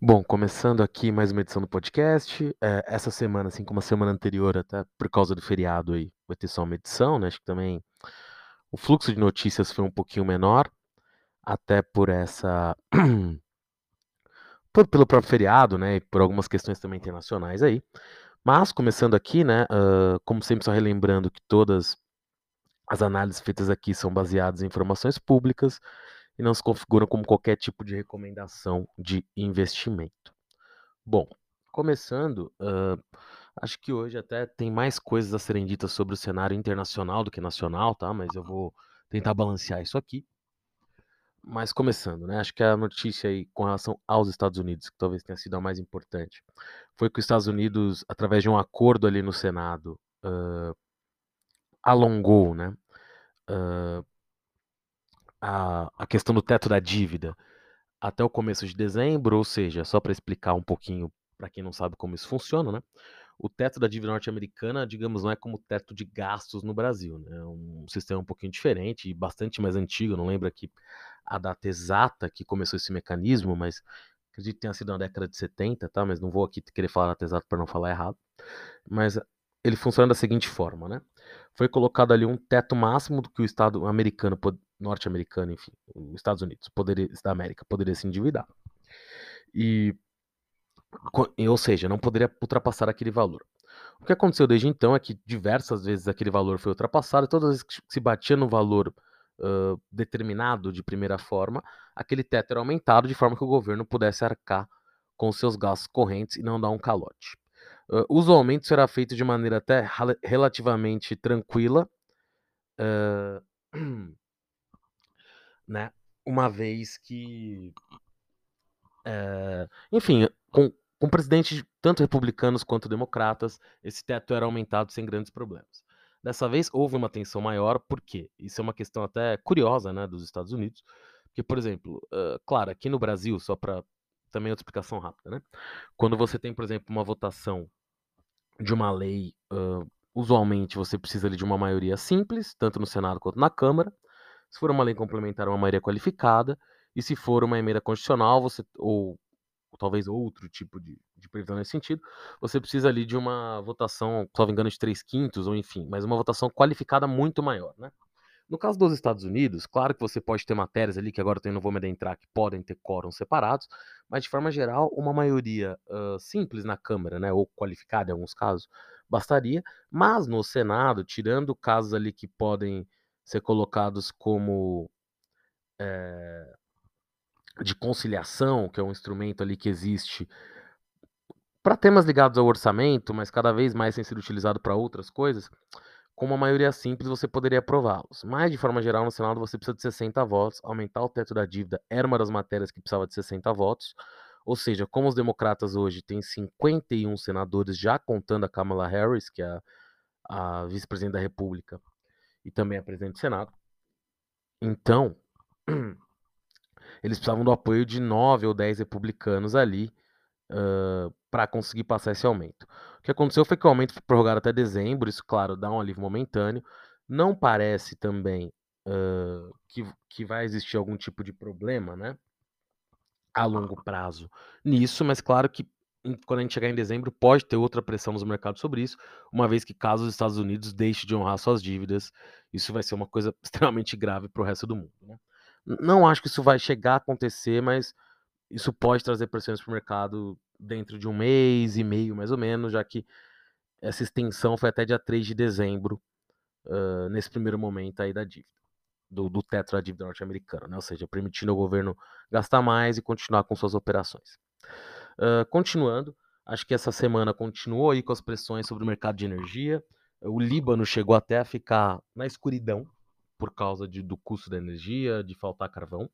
Bom, começando aqui mais uma edição do podcast. É, essa semana, assim como a semana anterior, até por causa do feriado aí, vai ter só uma edição, né? Acho que também o fluxo de notícias foi um pouquinho menor, até por essa. por, pelo próprio feriado, né? E por algumas questões também internacionais aí. Mas, começando aqui, né? Uh, como sempre, só relembrando que todas as análises feitas aqui são baseadas em informações públicas e não se configuram como qualquer tipo de recomendação de investimento. Bom, começando, uh, acho que hoje até tem mais coisas a serem ditas sobre o cenário internacional do que nacional, tá? Mas eu vou tentar balancear isso aqui. Mas começando, né? Acho que a notícia aí com relação aos Estados Unidos, que talvez tenha sido a mais importante, foi que os Estados Unidos, através de um acordo ali no Senado, uh, alongou, né? Uh, a, a questão do teto da dívida até o começo de dezembro, ou seja, só para explicar um pouquinho para quem não sabe como isso funciona, né? O teto da dívida norte-americana, digamos, não é como o teto de gastos no Brasil, né? É um sistema um pouquinho diferente e bastante mais antigo. não lembro aqui a data exata que começou esse mecanismo, mas acredito que tenha sido na década de 70, tá? Mas não vou aqui querer falar a data exata para não falar errado. Mas ele funciona da seguinte forma, né? Foi colocado ali um teto máximo do que o Estado americano norte-americano, enfim, os Estados Unidos, poderia, da América, poderia se endividar. E, ou seja, não poderia ultrapassar aquele valor. O que aconteceu desde então é que diversas vezes aquele valor foi ultrapassado e todas as vezes que se batia no valor uh, determinado de primeira forma, aquele teto era aumentado de forma que o governo pudesse arcar com seus gastos correntes e não dar um calote. Uh, usualmente isso era feito de maneira até relativamente tranquila. Uh, né? Uma vez que, é, enfim, com, com presidentes tanto republicanos quanto democratas, esse teto era aumentado sem grandes problemas. Dessa vez houve uma tensão maior, porque isso é uma questão até curiosa, né, dos Estados Unidos, porque, por exemplo, uh, claro, aqui no Brasil, só para também outra explicação rápida, né? Quando você tem, por exemplo, uma votação de uma lei, uh, usualmente você precisa ali, de uma maioria simples, tanto no Senado quanto na Câmara. Se for uma lei complementar, uma maioria qualificada. E se for uma emenda constitucional, você ou, talvez outro tipo de, de previsão nesse sentido, você precisa ali de uma votação, me engano, de 3 quintos, ou enfim, mas uma votação qualificada muito maior, né? No caso dos Estados Unidos, claro que você pode ter matérias ali, que agora eu não vou me adentrar, que podem ter quóruns separados, mas de forma geral, uma maioria uh, simples na Câmara, né, ou qualificada em alguns casos, bastaria, mas no Senado, tirando casos ali que podem ser colocados como é, de conciliação, que é um instrumento ali que existe para temas ligados ao orçamento, mas cada vez mais tem sido utilizado para outras coisas, com uma maioria simples você poderia aprová-los. Mas, de forma geral, no Senado você precisa de 60 votos, aumentar o teto da dívida era uma das matérias que precisava de 60 votos, ou seja, como os democratas hoje têm 51 senadores, já contando a Kamala Harris, que é a, a vice-presidente da República, e também é presidente do Senado. Então, eles precisavam do apoio de nove ou dez republicanos ali uh, para conseguir passar esse aumento. O que aconteceu foi que o aumento foi prorrogado até dezembro, isso, claro, dá um alívio momentâneo. Não parece também uh, que, que vai existir algum tipo de problema, né? A longo prazo nisso, mas claro que quando a gente chegar em dezembro, pode ter outra pressão nos mercados sobre isso, uma vez que caso os Estados Unidos deixem de honrar suas dívidas, isso vai ser uma coisa extremamente grave para o resto do mundo. Né? Não acho que isso vai chegar a acontecer, mas isso pode trazer pressões para o mercado dentro de um mês e meio, mais ou menos, já que essa extensão foi até dia 3 de dezembro, uh, nesse primeiro momento aí da dívida, do, do teto da dívida norte-americana, né? ou seja, permitindo ao governo gastar mais e continuar com suas operações. Uh, continuando, acho que essa semana continuou aí com as pressões sobre o mercado de energia. O Líbano chegou até a ficar na escuridão por causa de, do custo da energia, de faltar carvão.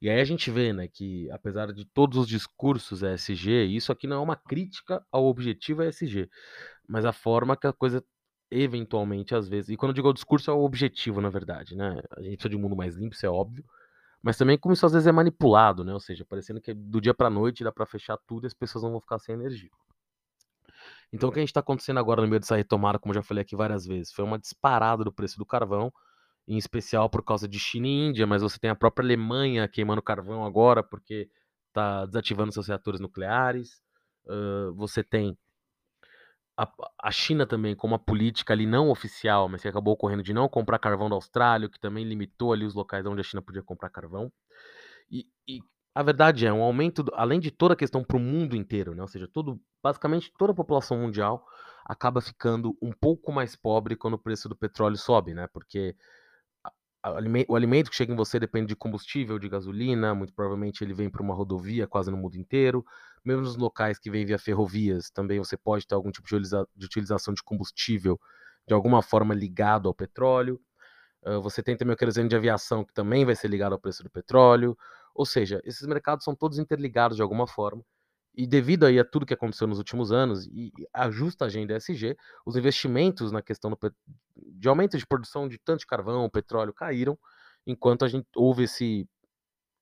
E aí a gente vê, né, que apesar de todos os discursos ESG, isso aqui não é uma crítica ao objetivo ESG, mas a forma que a coisa eventualmente às vezes, e quando eu digo o discurso é o objetivo, na verdade, né? A gente precisa de um mundo mais limpo, isso é óbvio, mas também como isso às vezes é manipulado, né? Ou seja, parecendo que do dia para noite dá para fechar tudo e as pessoas não vão ficar sem energia. Então o que a gente está acontecendo agora no meio dessa retomada, como eu já falei aqui várias vezes, foi uma disparada do preço do carvão, em especial por causa de China e Índia, mas você tem a própria Alemanha queimando carvão agora, porque está desativando seus reatores nucleares. Uh, você tem a, a, China também com uma política ali não oficial, mas que acabou ocorrendo de não comprar carvão da Austrália, que também limitou ali os locais onde a China podia comprar carvão. E, e a verdade é um aumento, do, além de toda a questão para o mundo inteiro, né? ou seja, todo, basicamente toda a população mundial acaba ficando um pouco mais pobre quando o preço do petróleo sobe, né? Porque o alimento que chega em você depende de combustível, de gasolina, muito provavelmente ele vem para uma rodovia quase no mundo inteiro. Mesmo nos locais que vêm via ferrovias, também você pode ter algum tipo de utilização de combustível de alguma forma ligado ao petróleo. você tem também o querosene de aviação, que também vai ser ligado ao preço do petróleo. Ou seja, esses mercados são todos interligados de alguma forma. E devido aí a tudo que aconteceu nos últimos anos e a justa agenda ESG, os investimentos na questão do, de aumento de produção de tanto de carvão, petróleo caíram, enquanto a gente houve esse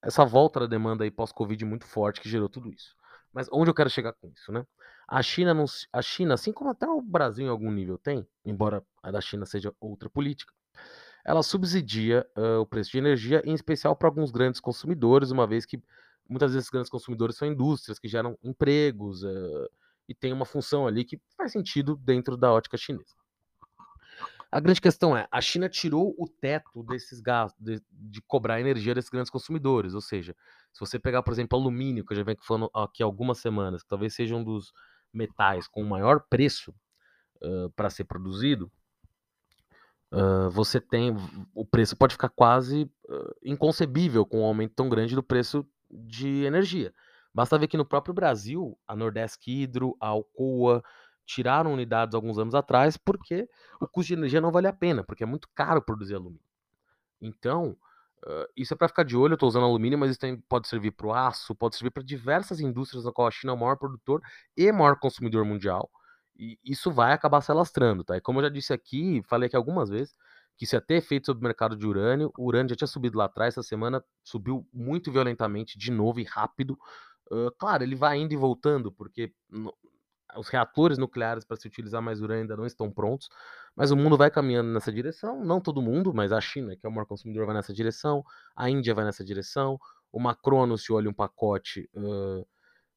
essa volta da demanda aí pós-Covid muito forte que gerou tudo isso. Mas onde eu quero chegar com isso, né? A China, não, a China, assim como até o Brasil em algum nível tem, embora a da China seja outra política, ela subsidia uh, o preço de energia, em especial para alguns grandes consumidores, uma vez que muitas vezes grandes consumidores são indústrias que geram empregos uh, e tem uma função ali que faz sentido dentro da ótica chinesa. A grande questão é, a China tirou o teto desses gastos, de, de, cobrar energia desses grandes consumidores, ou seja, se você pegar, por exemplo, alumínio, que eu já venho falando aqui algumas semanas, que talvez seja um dos metais com o maior preço uh, para ser produzido, uh, você tem, o preço pode ficar quase uh, inconcebível com um aumento tão grande do preço de energia. Basta ver que no próprio Brasil, a Nordeste Hidro, a Alcoa, tiraram unidades alguns anos atrás porque o custo de energia não vale a pena, porque é muito caro produzir alumínio. Então, uh, isso é para ficar de olho. Eu estou usando alumínio, mas isso também pode servir para o aço, pode servir para diversas indústrias, na qual a China é o maior produtor e maior consumidor mundial. E isso vai acabar se alastrando, tá? E como eu já disse aqui, falei aqui algumas vezes, que isso ia ter efeito sobre o mercado de urânio. O urânio já tinha subido lá atrás, essa semana subiu muito violentamente, de novo e rápido. Uh, claro, ele vai indo e voltando, porque no, os reatores nucleares para se utilizar mais urânio ainda não estão prontos, mas o mundo vai caminhando nessa direção. Não todo mundo, mas a China, que é o maior consumidor, vai nessa direção, a Índia vai nessa direção. O Macron anunciou ali um pacote uh,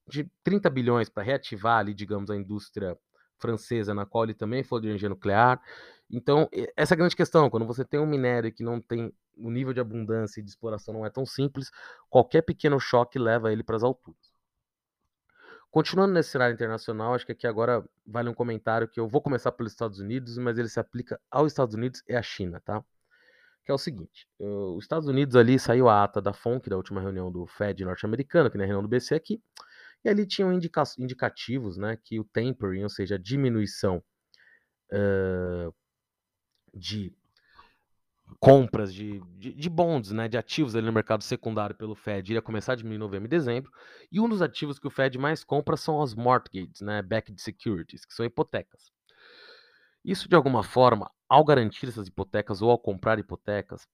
de 30 bilhões para reativar ali, digamos, a indústria francesa, na qual ele também falou de energia nuclear. Então, essa é a grande questão. Quando você tem um minério que não tem o nível de abundância e de exploração não é tão simples, qualquer pequeno choque leva ele para as alturas. Continuando nesse cenário internacional, acho que aqui agora vale um comentário que eu vou começar pelos Estados Unidos, mas ele se aplica aos Estados Unidos e à China, tá? Que é o seguinte: os Estados Unidos ali saiu a ata da FONC, da última reunião do Fed norte-americano, que é a reunião do BC aqui, e ali tinham indica indicativos, né, que o tapering, ou seja, a diminuição uh, de compras de, de, de, bonds, né, de ativos ali no mercado secundário pelo Fed iria começar a diminuir em novembro e dezembro. E um dos ativos que o Fed mais compra são as mortgages, né, backed securities, que são hipotecas. Isso, de alguma forma, ao garantir essas hipotecas ou ao comprar hipotecas,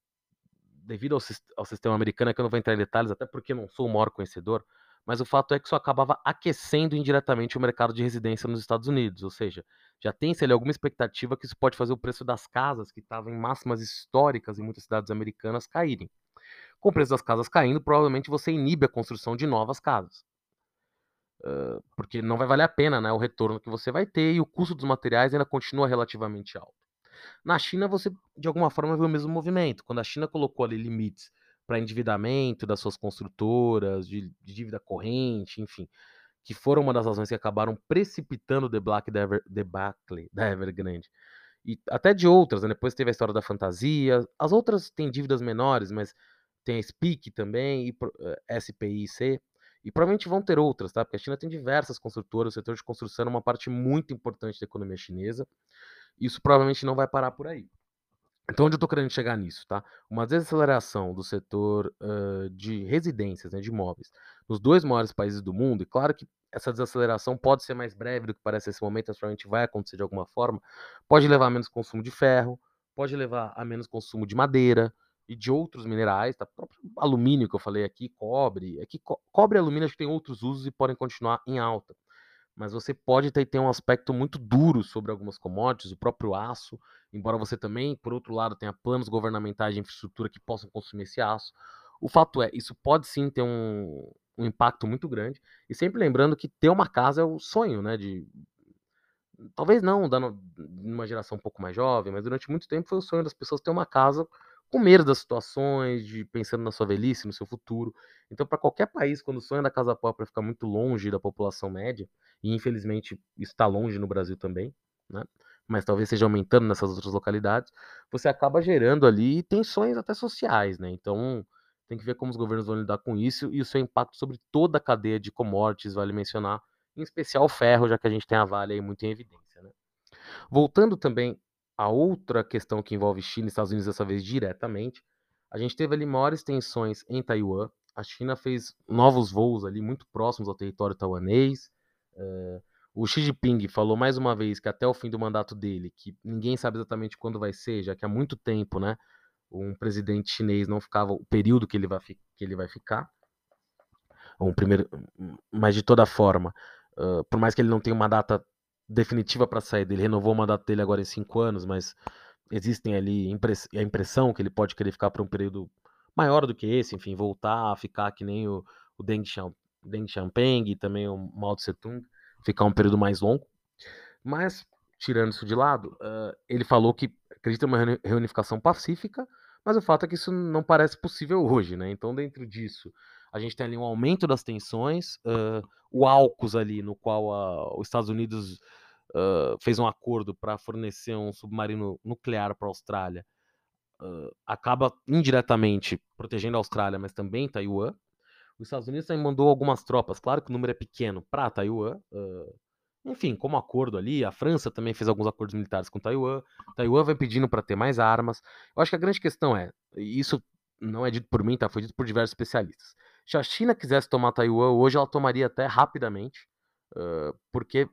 devido ao, ao sistema americano, é que eu não vou entrar em detalhes, até porque não sou o maior conhecedor, mas o fato é que isso acabava aquecendo indiretamente o mercado de residência nos Estados Unidos, ou seja, já tem-se ali alguma expectativa que isso pode fazer o preço das casas, que estavam em máximas históricas em muitas cidades americanas, caírem. Com o preço das casas caindo, provavelmente você inibe a construção de novas casas. Porque não vai valer a pena né, o retorno que você vai ter e o custo dos materiais ainda continua relativamente alto. Na China, você de alguma forma viu o mesmo movimento. Quando a China colocou ali limites para endividamento das suas construtoras, de, de, dívida corrente, enfim, que foram uma das razões que acabaram precipitando o debacle da, debacle da Evergrande. E até de outras, né? depois teve a história da fantasia, as outras têm dívidas menores, mas tem a SPIC também, e, eh, SPI C, e provavelmente vão ter outras, tá? Porque a China tem diversas construtoras, o setor de construção é uma parte muito importante da economia chinesa. Isso provavelmente não vai parar por aí. Então, onde eu estou querendo chegar nisso, tá? Uma desaceleração do setor uh, de residências, né, de imóveis, nos dois maiores países do mundo, e claro que essa desaceleração pode ser mais breve do que parece nesse momento, mas provavelmente vai acontecer de alguma forma, pode levar a menos consumo de ferro, pode levar a menos consumo de madeira e de outros minerais, tá? próprio alumínio que eu falei aqui, cobre, aqui co cobre e alumínio acho que tem outros usos e podem continuar em alta mas você pode ter, ter um aspecto muito duro sobre algumas commodities, o próprio aço, embora você também, por outro lado, tenha planos governamentais de infraestrutura que possam consumir esse aço. O fato é, isso pode sim ter um, um impacto muito grande. E sempre lembrando que ter uma casa é o sonho, né? De talvez não numa geração um pouco mais jovem, mas durante muito tempo foi o sonho das pessoas ter uma casa com medo das situações, de pensando na sua velhice, no seu futuro. Então, para qualquer país, quando o sonho da casa própria fica muito longe da população média, e infelizmente está longe no Brasil também, né? Mas talvez seja aumentando nessas outras localidades, você acaba gerando ali tensões até sociais, né? Então, tem que ver como os governos vão lidar com isso e o seu impacto sobre toda a cadeia de commodities, vale mencionar, em especial o ferro, já que a gente tem a Vale aí muito em evidência, né? Voltando também a outra questão que envolve China e Estados Unidos, dessa vez diretamente, a gente teve ali maiores tensões em Taiwan. A China fez novos voos ali muito próximos ao território taiwanês. Uh, o Xi Jinping falou mais uma vez que até o fim do mandato dele, que ninguém sabe exatamente quando vai ser, já que há muito tempo, né, um presidente chinês não ficava o período que ele vai, que ele vai ficar. Um primeiro, mas de toda forma, uh, por mais que ele não tenha uma data definitiva para sair dele. Renovou o mandato dele agora em cinco anos, mas existem ali a impressão que ele pode querer ficar por um período maior do que esse, enfim, voltar a ficar que nem o, o Deng, Deng Xiaoping e também o Mao Tse Tung, ficar um período mais longo. Mas, tirando isso de lado, uh, ele falou que acredita em uma reunificação pacífica, mas o fato é que isso não parece possível hoje, né? Então, dentro disso, a gente tem ali um aumento das tensões, uh, o AUKUS ali, no qual a, os Estados Unidos uh, fez um acordo para fornecer um submarino nuclear para a Austrália, uh, acaba indiretamente protegendo a Austrália, mas também Taiwan. Os Estados Unidos também mandou algumas tropas, claro que o número é pequeno, para Taiwan. Enfim, como acordo ali, a França também fez alguns acordos militares com Taiwan. Taiwan vai pedindo para ter mais armas. Eu acho que a grande questão é, e isso não é dito por mim, tá? Foi dito por diversos especialistas. Se a China quisesse tomar Taiwan hoje, ela tomaria até rapidamente, uh, porque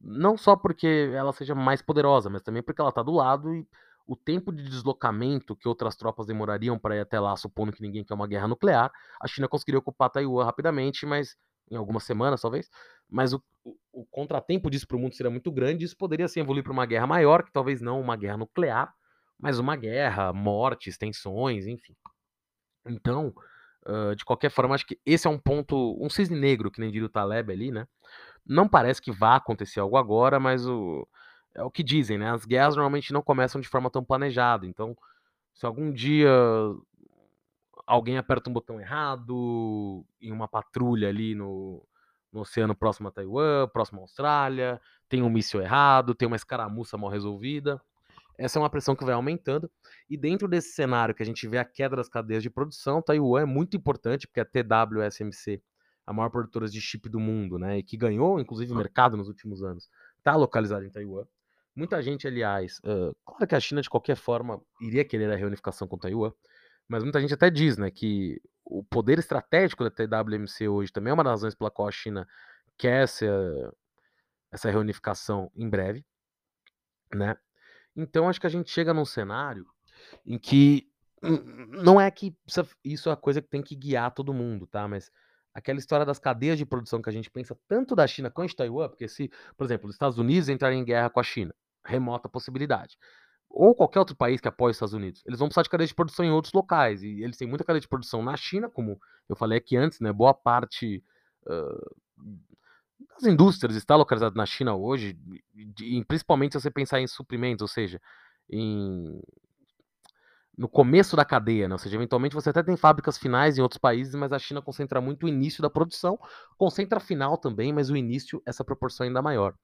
não só porque ela seja mais poderosa, mas também porque ela está do lado e o tempo de deslocamento que outras tropas demorariam para ir até lá, supondo que ninguém quer uma guerra nuclear, a China conseguiria ocupar Taiwan rapidamente, mas em algumas semanas talvez. Mas o, o, o contratempo disso para o mundo seria muito grande, isso poderia se evoluir para uma guerra maior, que talvez não uma guerra nuclear, mas uma guerra, mortes, tensões, enfim. Então, de qualquer forma, acho que esse é um ponto, um cisne negro, que nem diria o Taleb ali, né? Não parece que vá acontecer algo agora, mas o, é o que dizem, né? As guerras normalmente não começam de forma tão planejada. Então, se algum dia alguém aperta um botão errado em uma patrulha ali no, no oceano próximo a Taiwan, próximo à Austrália, tem um míssil errado, tem uma escaramuça mal resolvida. Essa é uma pressão que vai aumentando. E dentro desse cenário que a gente vê a queda das cadeias de produção, Taiwan é muito importante, porque a TWSMC a maior produtora de chip do mundo, né? E que ganhou, inclusive, o mercado nos últimos anos, está localizada em Taiwan. Muita gente, aliás, uh, claro que a China, de qualquer forma, iria querer a reunificação com Taiwan, mas muita gente até diz, né, que o poder estratégico da TWMC hoje também é uma das razões pela qual a China quer essa, essa reunificação em breve, né? Então, acho que a gente chega num cenário em que não é que isso é a coisa que tem que guiar todo mundo, tá? Mas aquela história das cadeias de produção que a gente pensa tanto da China quanto de Taiwan, porque se, por exemplo, os Estados Unidos entrarem em guerra com a China, remota possibilidade, ou qualquer outro país que apoie os Estados Unidos, eles vão precisar de cadeia de produção em outros locais, e eles têm muita cadeia de produção na China, como eu falei aqui antes, né, boa parte uh, das indústrias está localizada na China hoje, e, principalmente se você pensar em suprimentos, ou seja, em no começo da cadeia, né? Ou seja, eventualmente você até tem fábricas finais em outros países, mas a China concentra muito o início da produção, concentra a final também, mas o início, essa proporção é ainda maior.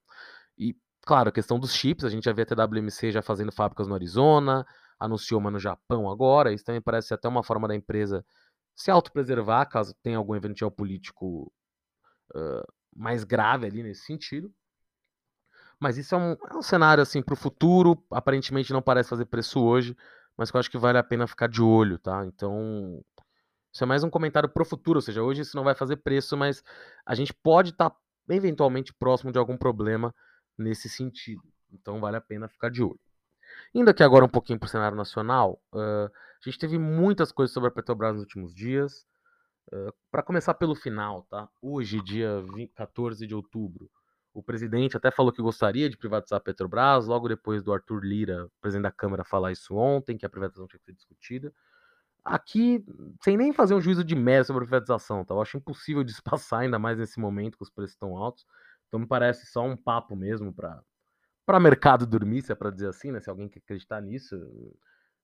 E, claro, a questão dos chips, a gente já vê a TWMC já fazendo fábricas no Arizona, anunciou uma no Japão agora, isso também parece até uma forma da empresa se autopreservar, caso tenha algum evento geopolítico uh, mais grave ali nesse sentido. Mas isso é um, é um cenário assim para o futuro, aparentemente não parece fazer preço hoje, mas que eu acho que vale a pena ficar de olho, tá? Então, isso é mais um comentário pro futuro, ou seja, hoje isso não vai fazer preço, mas a gente pode estar tá eventualmente próximo de algum problema nesse sentido. Então, vale a pena ficar de olho. Indo aqui agora um pouquinho para o cenário nacional, uh, a gente teve muitas coisas sobre a Petrobras nos últimos dias. Para começar pelo final, tá? Hoje, dia 20, 14 de outubro, o presidente até falou que gostaria de privatizar a Petrobras, logo depois do Arthur Lira, presidente da Câmara, falar isso ontem, que a privatização tinha que ser discutida. Aqui, sem nem fazer um juízo de mérito sobre a privatização, tá? Eu acho impossível de passar, ainda mais nesse momento que os preços estão altos. Então me parece só um papo mesmo para para mercado dormir, se é para dizer assim, né? Se alguém quer acreditar nisso,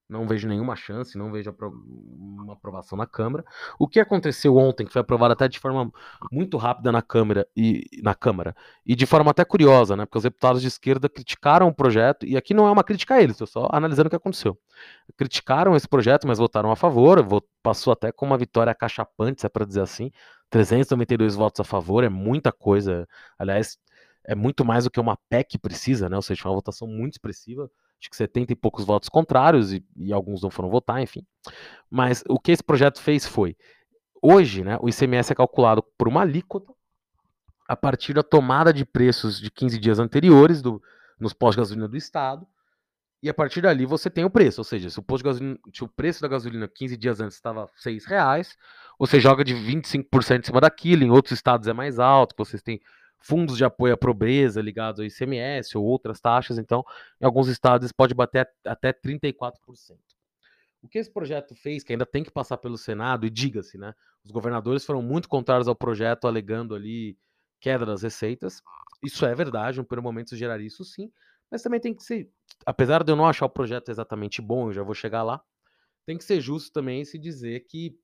não vejo nenhuma chance, não vejo uma aprovação na Câmara. O que aconteceu ontem, que foi aprovado até de forma muito rápida na Câmara e na Câmara, e de forma até curiosa, né? Porque os deputados de esquerda criticaram o projeto, e aqui não é uma crítica a eles, estou só analisando o que aconteceu. Criticaram esse projeto, mas votaram a favor, passou até com uma vitória cachapante, se é para dizer assim. 392 votos a favor, é muita coisa. Aliás, é muito mais do que uma PEC precisa, né? Ou seja, uma votação muito expressiva acho que 70 e poucos votos contrários e, e, alguns não foram votar, enfim. Mas o que esse projeto fez foi, hoje, né, o ICMS é calculado por uma alíquota a partir da tomada de preços de 15 dias anteriores do, nos postos de gasolina do estado, e a partir dali você tem o preço, ou seja, se o, posto de gasolina, se o preço da gasolina 15 dias antes estava R$ reais, você joga de 25% em cima daquilo, em outros estados é mais alto, vocês têm fundos de apoio à pobreza ligados ao ICMS ou outras taxas, então, em alguns estados pode bater até 34%. O que esse projeto fez, que ainda tem que passar pelo Senado, e diga-se, né? Os governadores foram muito contrários ao projeto, alegando ali queda das receitas. Isso é verdade, no primeiro momento geraria isso sim, mas também tem que ser, apesar de eu não achar o projeto exatamente bom, eu já vou chegar lá, tem que ser justo também se dizer que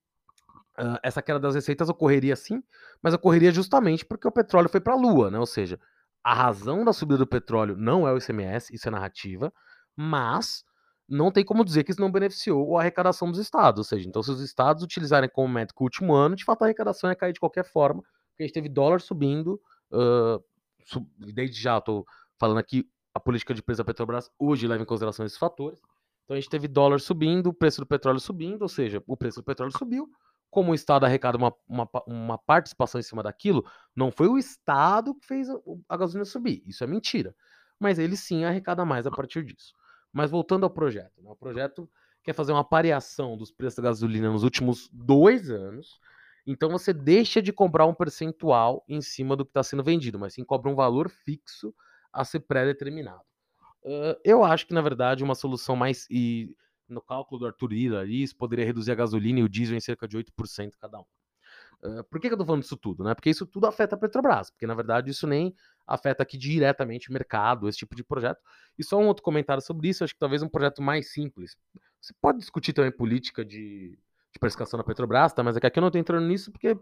Uh, essa queda das receitas ocorreria sim, mas ocorreria justamente porque o petróleo foi para a lua, né? Ou seja, a razão da subida do petróleo não é o ICMS, isso é narrativa, mas não tem como dizer que isso não beneficiou a arrecadação dos estados. Ou seja, então se os estados utilizarem como método o último ano, de fato a arrecadação ia cair de qualquer forma, porque a gente teve dólar subindo, uh, sub... desde já estou falando aqui, a política de preço da Petrobras hoje leva em consideração esses fatores. Então a gente teve dólar subindo, o preço do petróleo subindo, ou seja, o preço do petróleo subiu, como o Estado arrecada uma, uma, uma, participação em cima daquilo, não foi o Estado que fez a, gasolina subir. Isso é mentira. Mas ele sim arrecada mais a partir disso. Mas voltando ao projeto, né? o projeto quer fazer uma pareação dos preços da gasolina nos últimos dois anos. Então você deixa de cobrar um percentual em cima do que está sendo vendido, mas sim cobra um valor fixo a ser pré-determinado. Uh, eu acho que, na verdade, uma solução mais. E no cálculo do Arthur Ira, isso poderia reduzir a gasolina e o diesel em cerca de 8% cada um. Uh, por que, eu tô falando disso tudo? Né? Porque isso tudo afeta a Petrobras, porque na verdade isso nem afeta aqui diretamente o mercado, esse tipo de projeto. E só um outro comentário sobre isso, acho que talvez um projeto mais simples. Você pode discutir também política de, de precificação da Petrobras, tá? mas é que aqui eu não tô entrando nisso porque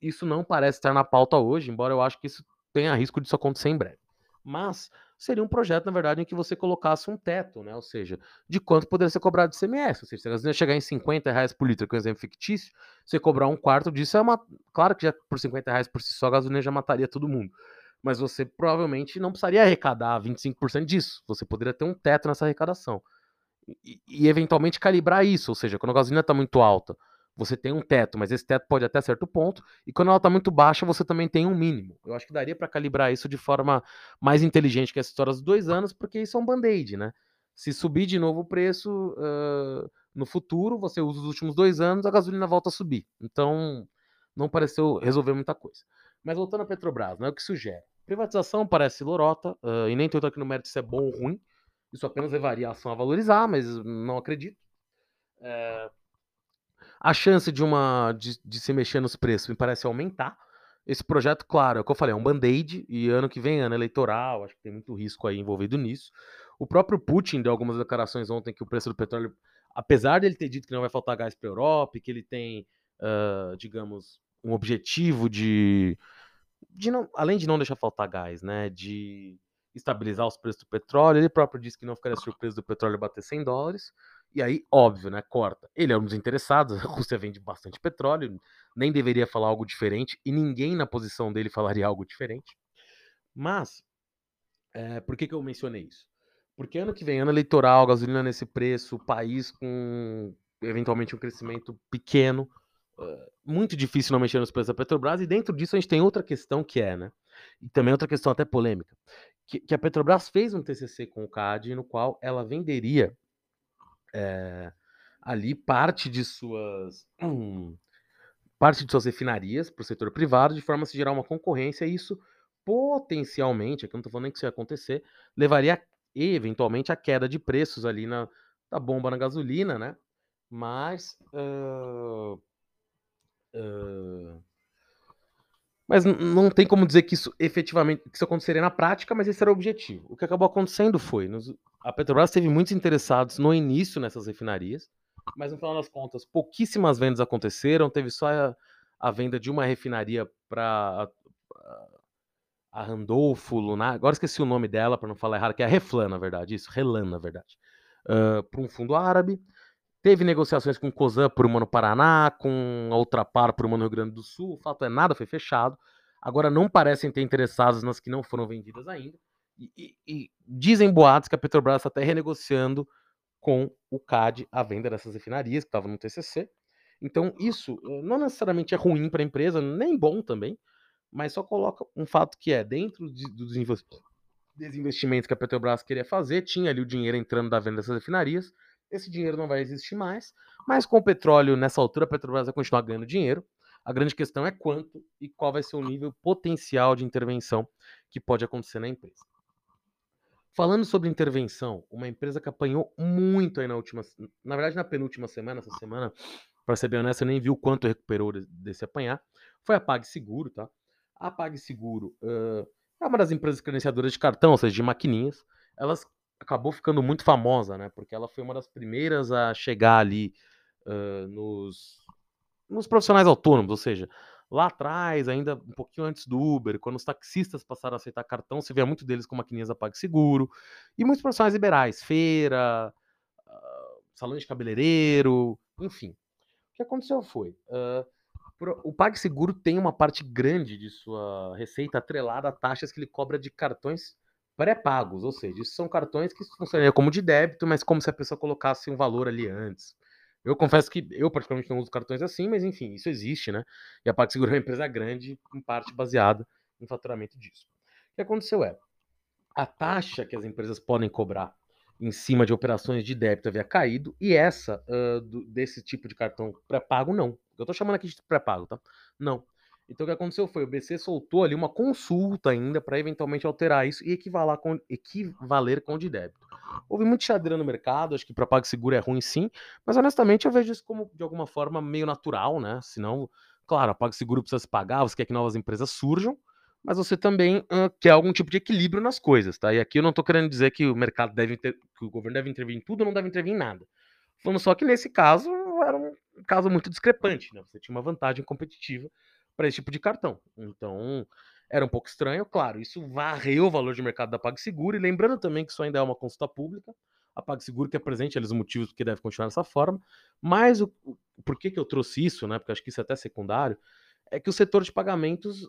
isso não parece estar na pauta hoje, embora eu acho que isso tenha risco disso acontecer em breve. Mas seria um projeto, na verdade, em que você colocasse um teto, né? Ou seja, de quanto poderia ser cobrado de CMS. Ou seja, se a gasolina chegar em 50 reais por litro, que é um exemplo fictício, você cobrar um quarto disso é uma. Claro que já por 50 reais por si só, a gasolina já mataria todo mundo. Mas você provavelmente não precisaria arrecadar 25% disso. Você poderia ter um teto nessa arrecadação. E, e eventualmente calibrar isso. Ou seja, quando a gasolina está muito alta, você tem um teto, mas esse teto pode até certo ponto, e quando ela está muito baixa, você também tem um mínimo. Eu acho que daria para calibrar isso de forma mais inteligente que essa história dos dois anos, porque isso é um band-aid, né? Se subir de novo o preço uh, no futuro, você usa os últimos dois anos, a gasolina volta a subir. Então, não pareceu resolver muita coisa. Mas voltando à Petrobras, né, o que sugere? Privatização parece lorota, uh, e nem tanto aqui no mérito se é bom ou ruim. Isso apenas levaria a ação a valorizar, mas não acredito. É, a chance de uma de, de, se mexer nos preços me parece aumentar. Esse projeto, claro, é o que eu falei, é um band-aid, e ano que vem, ano eleitoral, acho que tem muito risco aí envolvido nisso. O próprio Putin deu algumas declarações ontem que o preço do petróleo, apesar dele ter dito que não vai faltar gás para a Europa, que ele tem, uh, digamos, um objetivo de, de não, além de não deixar faltar gás, né, de estabilizar os preços do petróleo, ele próprio disse que não ficaria surpreso do petróleo bater 100 dólares. E aí, óbvio, né? Corta. Ele é um dos interessados, a Rússia vende bastante petróleo, nem deveria falar algo diferente, e ninguém na posição dele falaria algo diferente. Mas, é, por que, que eu mencionei isso? Porque ano que vem, ano eleitoral, gasolina nesse preço, país com eventualmente um crescimento pequeno, muito difícil não mexer nos preços da Petrobras, e dentro disso a gente tem outra questão que é, né? E também outra questão até polêmica, que, que a Petrobras fez um TCC com o CAD, no qual ela venderia é, ali parte de suas hum, parte de suas refinarias para o setor privado, de forma a se gerar uma concorrência, e isso potencialmente, aqui não estou falando nem que isso ia acontecer, levaria eventualmente a queda de preços ali na da bomba na gasolina, né? Mas. Uh, uh, mas não tem como dizer que isso efetivamente que isso aconteceria na prática, mas esse era o objetivo. O que acabou acontecendo foi, nos, a Petrobras teve muitos interessados no início nessas refinarias, mas no final das contas, pouquíssimas vendas aconteceram, teve só a, a venda de uma refinaria para a, Randolfo Lunar, agora esqueci o nome dela para não falar errado, que é a Reflan, na verdade, isso, Relan, na verdade, uh, para um fundo árabe. Teve negociações com Cosan por uma no Paraná, com a Ultrapar por uma no Rio Grande do Sul. O fato é, nada foi fechado. Agora não parecem ter interessados nas que não foram vendidas ainda. E, e, e dizem boatos que a Petrobras está até renegociando com o CAD a venda dessas refinarias que estavam no TCC. Então, isso eh, não necessariamente é ruim para a empresa, nem bom também, mas só coloca um fato que é dentro de, dos desinvestimentos que a Petrobras queria fazer, tinha ali o dinheiro entrando da venda dessas refinarias, esse dinheiro não vai existir mais, mas com o petróleo nessa altura, a Petrobras vai continuar ganhando dinheiro. A grande questão é quanto e qual vai ser o nível potencial de intervenção que pode acontecer na empresa. Falando sobre intervenção, uma empresa que apanhou muito aí na última, na verdade na penúltima semana, essa semana, para ser bem honesto, eu nem vi o quanto recuperou desse apanhar, foi a PagSeguro, tá? A PagSeguro uh, é uma das empresas credenciadoras de cartão, ou seja, de maquininhas. Elas acabou ficando muito famosa, né? Porque ela foi uma das primeiras a chegar ali uh, nos, nos profissionais autônomos, ou seja, lá atrás, ainda um pouquinho antes do Uber, quando os taxistas passaram a aceitar cartão, você via muito deles com maquininhas a PagSeguro, e muitos profissionais liberais, feira, uh, salão de cabeleireiro, enfim. O que aconteceu foi, uh, o PagSeguro tem uma parte grande de sua receita atrelada a taxas que ele cobra de cartões pré-pagos, ou seja, são cartões que funcionariam como de débito, mas como se a pessoa colocasse um valor ali antes. Eu confesso que eu particularmente não uso cartões assim, mas enfim, isso existe, né? E a PagSeguro é uma empresa grande, em parte baseada em faturamento disso. O que aconteceu é, a taxa que as empresas podem cobrar em cima de operações de débito havia caído, e essa uh, do, desse tipo de cartão pré-pago não. Eu estou chamando aqui de pré-pago, tá? Não. Então o que aconteceu foi, o BC soltou ali uma consulta ainda para eventualmente alterar isso e com, equivaler com o de débito. Houve muito xadrez no mercado, acho que para PagSeguro é ruim sim, mas honestamente eu vejo isso como de alguma forma meio natural, né? Senão, claro, a PagSeguro precisa se pagar, você quer que novas empresas surjam, mas você também uh, quer algum tipo de equilíbrio nas coisas, tá? E aqui eu não estou querendo dizer que o mercado deve ter, que o governo deve intervir em tudo ou não deve intervir em nada. Falando só que nesse caso era um caso muito discrepante, né? Você tinha uma vantagem competitiva para esse tipo de cartão. Então, era um pouco estranho, claro, isso varreu o valor de mercado da PagSeguro, e lembrando também que isso ainda é uma consulta pública, a PagSeguro que é presente, eles os motivos porque deve continuar dessa forma, mas o, o, por que, que eu trouxe isso, né, porque acho que isso é até secundário, é que o setor de pagamentos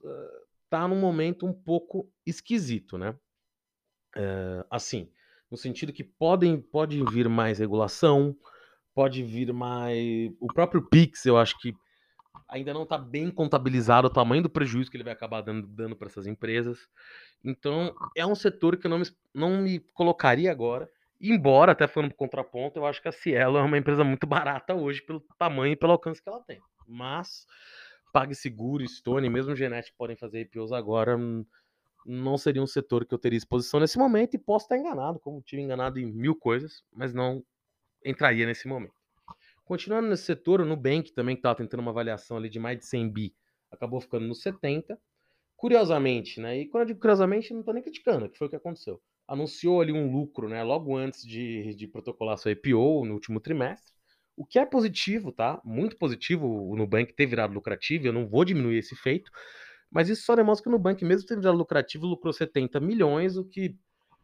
está uh, num momento um pouco esquisito, né, uh, assim, no sentido que podem, pode vir mais regulação, pode vir mais... O próprio Pix, eu acho que ainda não está bem contabilizado o tamanho do prejuízo que ele vai acabar dando, dando para essas empresas. Então, é um setor que eu não me, não me colocaria agora. Embora, até falando contraponto, eu acho que a Cielo é uma empresa muito barata hoje pelo tamanho e pelo alcance que ela tem. Mas, PagSeguro, Stone, mesmo Genetic podem fazer IPOs agora, hum, não seria um setor que eu teria exposição nesse momento e posso estar enganado, como tive enganado em mil coisas, mas não entraria nesse momento. Continuando nesse setor, o Nubank também estava tentando uma avaliação ali de mais de 100 bi, acabou ficando nos 70. Curiosamente, né? E quando eu digo curiosamente, não estou nem criticando, que foi o que aconteceu. Anunciou ali um lucro, né? Logo antes de, de protocolar sua IPO no último trimestre. O que é positivo, tá? Muito positivo o Nubank ter virado lucrativo. Eu não vou diminuir esse feito. Mas isso só demonstra que o Nubank, mesmo ter virado lucrativo, lucrou 70 milhões, o que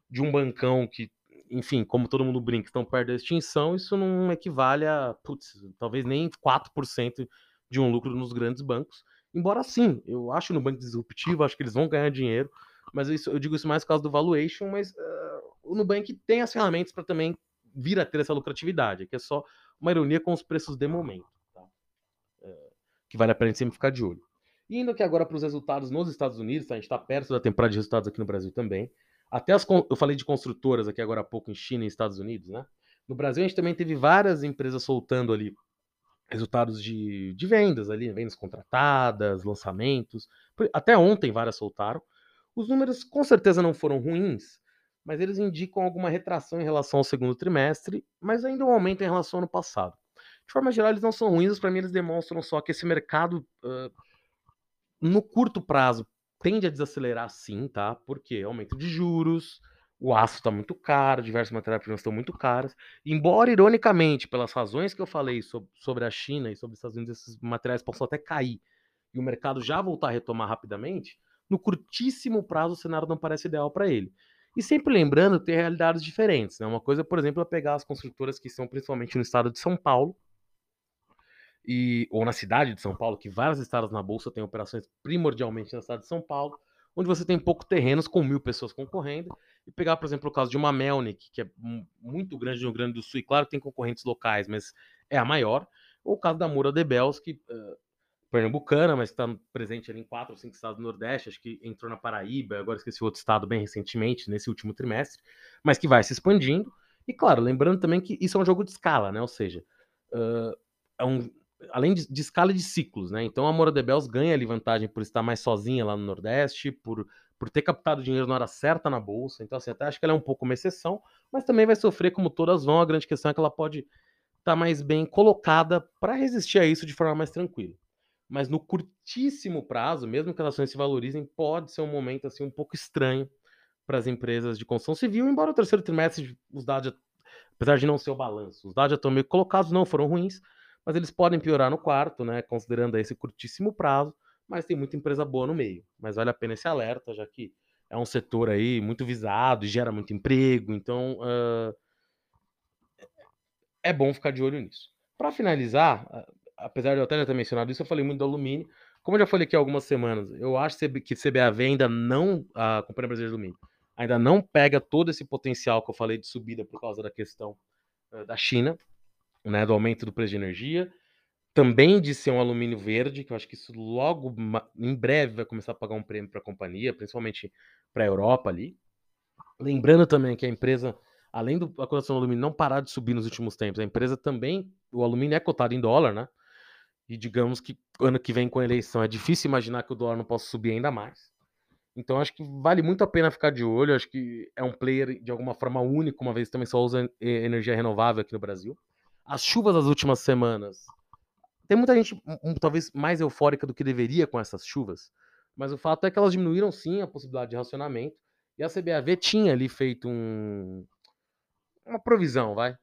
de um bancão que enfim, como todo mundo brinca, estão perto da extinção, isso não equivale a, putz, talvez nem 4% de um lucro nos grandes bancos. Embora sim, eu acho no banco disruptivo, acho que eles vão ganhar dinheiro, mas isso, eu digo isso mais por causa do valuation, mas uh, o Nubank tem as ferramentas para também vir a ter essa lucratividade, que é só uma ironia com os preços de momento, tá? uh, que vale a pena sempre ficar de olho. E indo aqui agora para os resultados nos Estados Unidos, tá? a gente está perto da temporada de resultados aqui no Brasil também. Até as, eu falei de construtoras aqui agora há pouco em China e Estados Unidos, né? No Brasil a gente também teve várias empresas soltando ali resultados de, de vendas ali, vendas contratadas, lançamentos. Até ontem várias soltaram. Os números com certeza não foram ruins, mas eles indicam alguma retração em relação ao segundo trimestre, mas ainda um aumento em relação ao ano passado. De forma geral, eles não são ruins, para mim eles demonstram só que esse mercado, uh, no curto prazo, tende a desacelerar sim, tá? Porque aumento de juros, o aço está muito caro, diversas matérias-primas estão muito caras. Embora, ironicamente, pelas razões que eu falei sobre, a China e sobre os Estados Unidos, esses materiais possam até cair e o mercado já voltar a retomar rapidamente, no curtíssimo prazo o cenário não parece ideal para ele. E sempre lembrando, tem realidades diferentes. Né? Uma coisa, por exemplo, é pegar as construtoras que estão principalmente no estado de São Paulo, e, ou na cidade de São Paulo, que várias estados na Bolsa têm operações primordialmente na cidade de São Paulo, onde você tem pouco terrenos com mil pessoas concorrendo, e pegar, por exemplo, o caso de uma Melnick, que é muito grande no Rio Grande do Sul, e claro tem concorrentes locais, mas é a maior, ou o caso da Mura de Bells, que uh, pernambucana, mas está presente ali em quatro ou cinco estados do Nordeste, acho que entrou na Paraíba, agora esqueci outro estado bem recentemente, nesse último trimestre, mas que vai se expandindo. E claro, lembrando também que isso é um jogo de escala, né? Ou seja, uh, é um, além de, de, escala de ciclos, né? Então a Moura de Bells ganha ali vantagem por estar mais sozinha lá no Nordeste, por, por ter captado dinheiro na hora certa na bolsa. Então, assim, até acho que ela é um pouco uma exceção, mas também vai sofrer como todas vão. A grande questão é que ela pode estar tá mais bem colocada para resistir a isso de forma mais tranquila mas no curtíssimo prazo, mesmo que as ações se valorizem, pode ser um momento assim um pouco estranho para as empresas de construção civil, embora o terceiro trimestre os dados, apesar de não ser o balanço, os dados já estão meio colocados, não foram ruins, mas eles podem piorar no quarto, né, considerando esse curtíssimo prazo, mas tem muita empresa boa no meio. Mas vale a pena esse alerta, já que é um setor aí muito visado e gera muito emprego, então uh, é bom ficar de olho nisso. Para finalizar, apesar de eu até já ter mencionado isso, eu falei muito do alumínio. Como eu já falei aqui há algumas semanas, eu acho que CBAV ainda não, a Companhia Brasileira de Alumínio, ainda não pega todo esse potencial que eu falei de subida por causa da questão da China, né, do aumento do preço de energia, também de ser um alumínio verde, que eu acho que isso logo, em breve, vai começar a pagar um prêmio para a companhia, principalmente para a Europa ali. Lembrando também que a empresa além da cotação do alumínio não parar de subir nos últimos tempos, a empresa também, o alumínio é cotado em dólar, né? E digamos que ano que vem com a eleição é difícil imaginar que o dólar não possa subir ainda mais. Então acho que vale muito a pena ficar de olho. Acho que é um player de alguma forma único, uma vez também só usa energia renovável aqui no Brasil. As chuvas das últimas semanas. Tem muita gente um, talvez mais eufórica do que deveria com essas chuvas, mas o fato é que elas diminuíram sim a possibilidade de racionamento. E a CBAV tinha ali feito um, uma provisão, vai,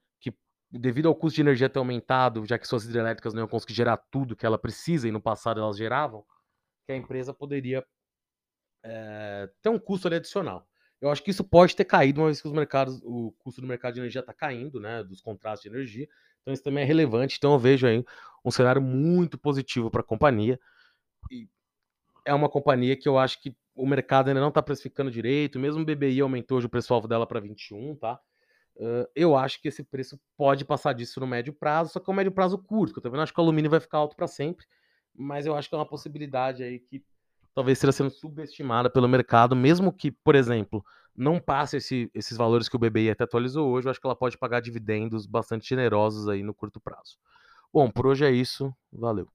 devido ao custo de energia ter aumentado, já que suas hidrelétricas não iam conseguir gerar tudo que ela precisa e no passado elas geravam, que a empresa poderia é, ter um custo adicional. Eu acho que isso pode ter caído, uma vez que os mercados, o custo do mercado de energia está caindo, né, dos contratos de energia. Então isso também é relevante. Então eu vejo aí um cenário muito positivo para a companhia. E é uma companhia que eu acho que o mercado ainda não está precificando direito. Mesmo o BBI aumentou hoje o preço-alvo dela para 21, tá? Uh, eu acho que esse preço pode passar disso no médio prazo, só que é um médio prazo curto. Eu também acho que o alumínio vai ficar alto para sempre, mas eu acho que é uma possibilidade aí que talvez esteja sendo subestimada pelo mercado, mesmo que, por exemplo, não passe esse, esses valores que o BBI até atualizou hoje, eu acho que ela pode pagar dividendos bastante generosos aí no curto prazo. Bom, por hoje é isso. Valeu.